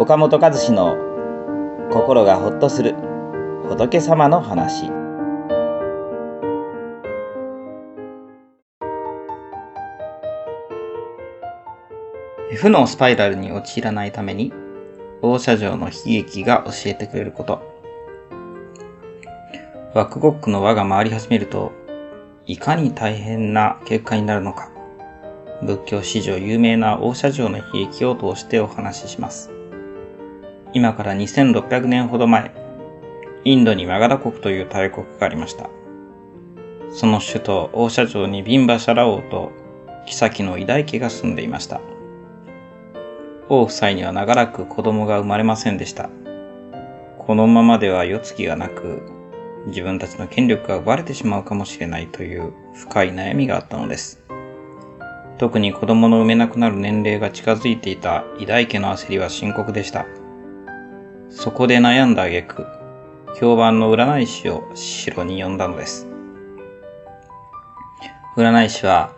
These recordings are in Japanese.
岡本和志の心がほっとする仏様の話。負のスパイラルに陥らないために放射状の悲劇が教えてくれること。ワックゴックの輪が回り始めるといかに大変な結果になるのか。仏教史上有名な大社城の悲劇を通してお話しします。今から2600年ほど前、インドにマガダ国という大国がありました。その首都大社城にビンバシャラ王と妃の偉大家が住んでいました。王夫妻には長らく子供が生まれませんでした。このままでは世継ぎがなく、自分たちの権力が奪われてしまうかもしれないという深い悩みがあったのです。特に子供の産めなくなる年齢が近づいていた偉大家の焦りは深刻でした。そこで悩んだ挙句、評判の占い師を城に呼んだのです。占い師は、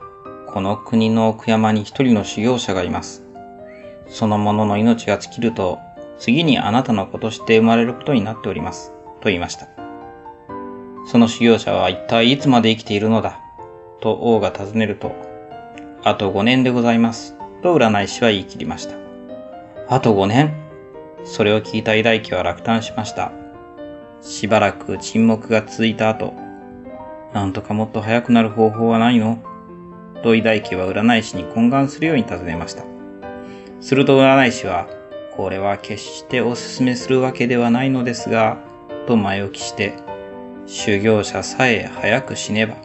この国の奥山に一人の修行者がいます。その者の命が尽きると、次にあなたの子として生まれることになっております。と言いました。その修行者は一体いつまで生きているのだと王が尋ねると、あと5年でございます。と占い師は言い切りました。あと5年？それを聞いた偉大家は落胆しました。しばらく沈黙が続いた後、なんとかもっと早くなる方法はないの？と偉大家は占い師に懇願するように尋ねました。すると占い師は、これは決してお勧めするわけではないのですが、と前置きして、修行者さえ早く死ねば、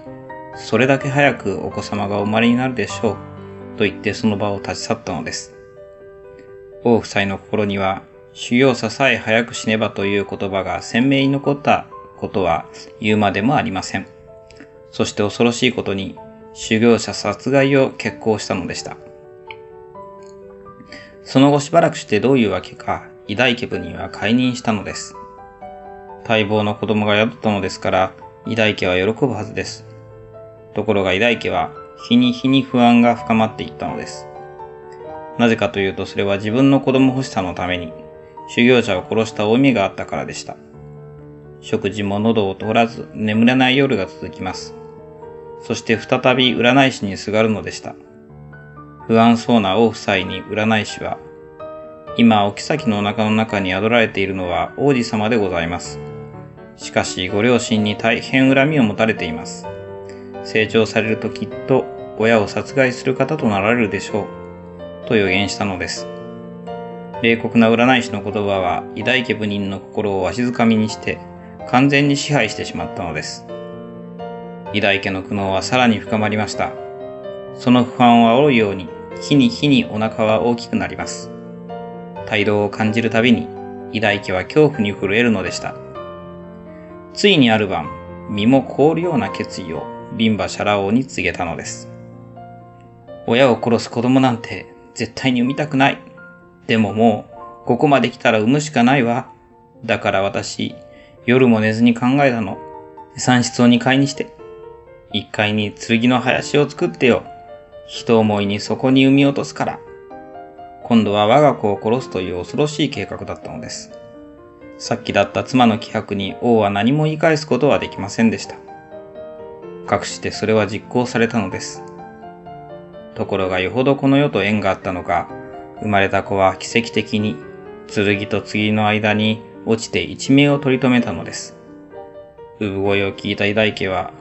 それだけ早くお子様がお生まれになるでしょう。と言ってその場を立ち去ったのです。王夫妻の心には、修行者さえ早く死ねばという言葉が鮮明に残ったことは言うまでもありません。そして恐ろしいことに、修行者殺害を決行したのでした。その後しばらくしてどういうわけか、偉大家部人は解任したのです。待望の子供が宿ったのですから、偉大家は喜ぶはずです。ところが偉大家は日に日に不安が深まっていったのです。なぜかというとそれは自分の子供欲しさのために修行者を殺した負い目があったからでした。食事も喉を通らず眠れない夜が続きます。そして再び占い師にすがるのでした。不安そうな王夫妻に占い師は、今、お妃のお腹の中に宿られているのは王子様でございます。しかし、ご両親に大変恨みを持たれています。成長されるときっと親を殺害する方となられるでしょう。と予言したのです。冷酷な占い師の言葉は偉大家部人の心をわしづかみにして完全に支配してしまったのです。偉大家の苦悩はさらに深まりました。その不安を煽るように、日に日にお腹は大きくなります。態度を感じるたびに、偉大家は恐怖に震えるのでした。ついにある晩、身も凍るような決意をビンバシャラ王に告げたのです。親を殺す子供なんて絶対に産みたくない。でももう、ここまで来たら産むしかないわ。だから私、夜も寝ずに考えたの。産室を2階にして。1階に剣の林を作ってよ。人思いにそこに産み落とすから。今度は我が子を殺すという恐ろしい計画だったのです。さっきだった妻の気迫に王は何も言い返すことはできませんでした。かくしてそれは実行されたのです。ところがよほどこの世と縁があったのか、生まれた子は奇跡的に剣と次の間に落ちて一命を取り留めたのです。産声を聞いた偉大家は、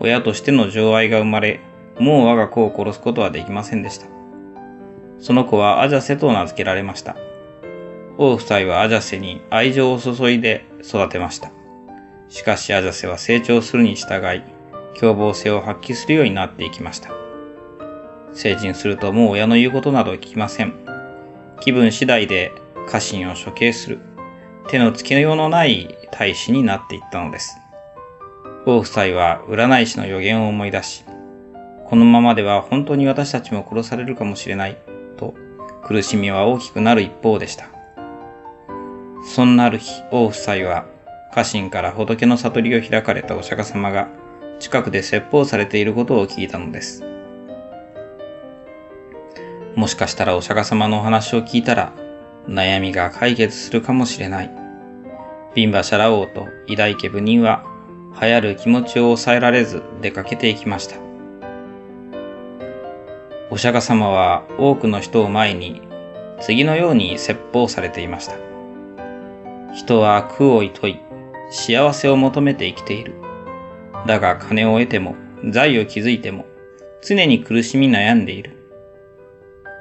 親としての情愛が生まれ、もう我が子を殺すことはできませんでした。その子はアジャセと名付けられました。王夫妻はアジャセに愛情を注いで育てました。しかしアジャセは成長するに従い、凶暴性を発揮するようになっていきました。成人するともう親の言うことなど聞きません。気分次第で家臣を処刑する、手のつけようのない大使になっていったのです。王夫妻は占い師の予言を思い出し、このままでは本当に私たちも殺されるかもしれない、と苦しみは大きくなる一方でした。そんなある日、王夫妻は家臣から仏の悟りを開かれたお釈迦様が近くで説法されていることを聞いたのです。もしかしたらお釈迦様のお話を聞いたら、悩みが解決するかもしれない。ビンバシャラ王と偉大家部人は流行る気持ちを抑えられず出かけていきました。お釈迦様は多くの人を前に次のように説法されていました。人は苦を厭い、幸せを求めて生きている。だが金を得ても、財を築いても、常に苦しみ悩んでいる。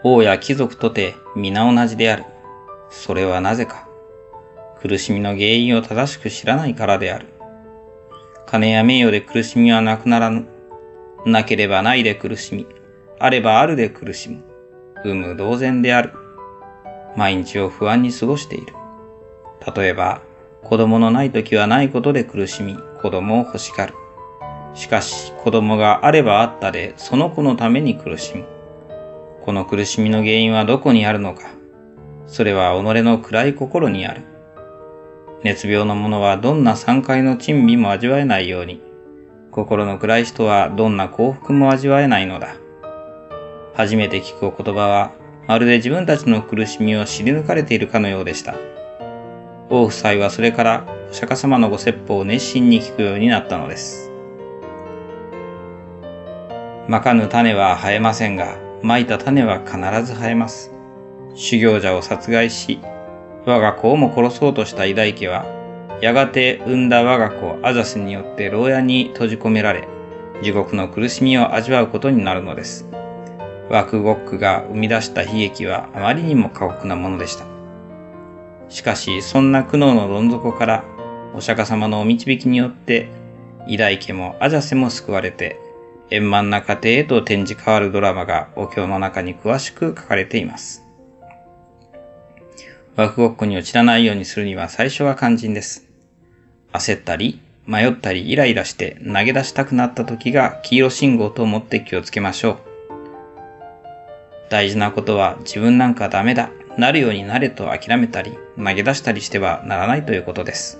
王や貴族とて皆同じである。それはなぜか。苦しみの原因を正しく知らないからである。金や名誉で苦しみはなくならぬ。なければないで苦しみ、あればあるで苦しむ。有無同然である。毎日を不安に過ごしている。例えば、子供のない時はないことで苦しみ、子供を欲しがる。しかし、子供があればあったで、その子のために苦しむ。この苦しみの原因はどこにあるのか。それは己の暗い心にある。熱病の者はどんな山海の珍味も味わえないように、心の暗い人はどんな幸福も味わえないのだ。初めて聞くお言葉は、まるで自分たちの苦しみを知り抜かれているかのようでした。王夫妻はそれからお釈迦様のご説法を熱心に聞くようになったのです。まかぬ種は生えませんが、まいた種は必ず生えます。修行者を殺害し、我が子をも殺そうとした偉大家は、やがて産んだ我が子アザスによって牢屋に閉じ込められ、地獄の苦しみを味わうことになるのです。ワクゴックが生み出した悲劇はあまりにも過酷なものでした。しかし、そんな苦悩のどん底から、お釈迦様のお導きによって、偉大家もアジャセも救われて、円満な家庭へと展示変わるドラマがお経の中に詳しく書かれています。ワクゴックに落ちらないようにするには最初は肝心です。焦ったり、迷ったりイライラして投げ出したくなった時が黄色信号と思って気をつけましょう。大事なことは自分なんかダメだ、なるようになれと諦めたり、投げ出したりしてはならないということです。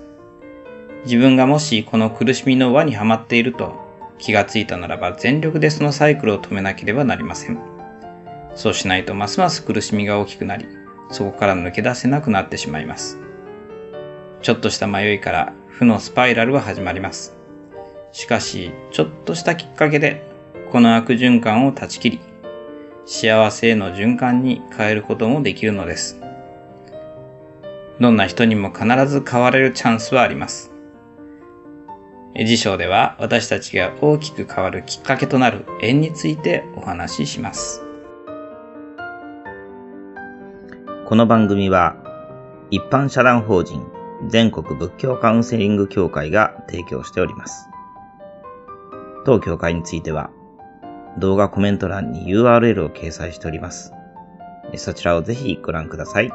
自分がもしこの苦しみの輪にはまっていると気がついたならば全力でそのサイクルを止めなければなりません。そうしないとますます苦しみが大きくなり、そこから抜け出せなくなってしまいます。ちょっとした迷いから負のスパイラルは始まります。しかし、ちょっとしたきっかけで、この悪循環を断ち切り、幸せへの循環に変えることもできるのです。どんな人にも必ず変われるチャンスはあります。辞書では私たちが大きく変わるきっかけとなる縁についてお話しします。この番組は一般社団法人全国仏教カウンセリング協会が提供しております。当協会については動画コメント欄に URL を掲載しております。そちらをぜひご覧ください。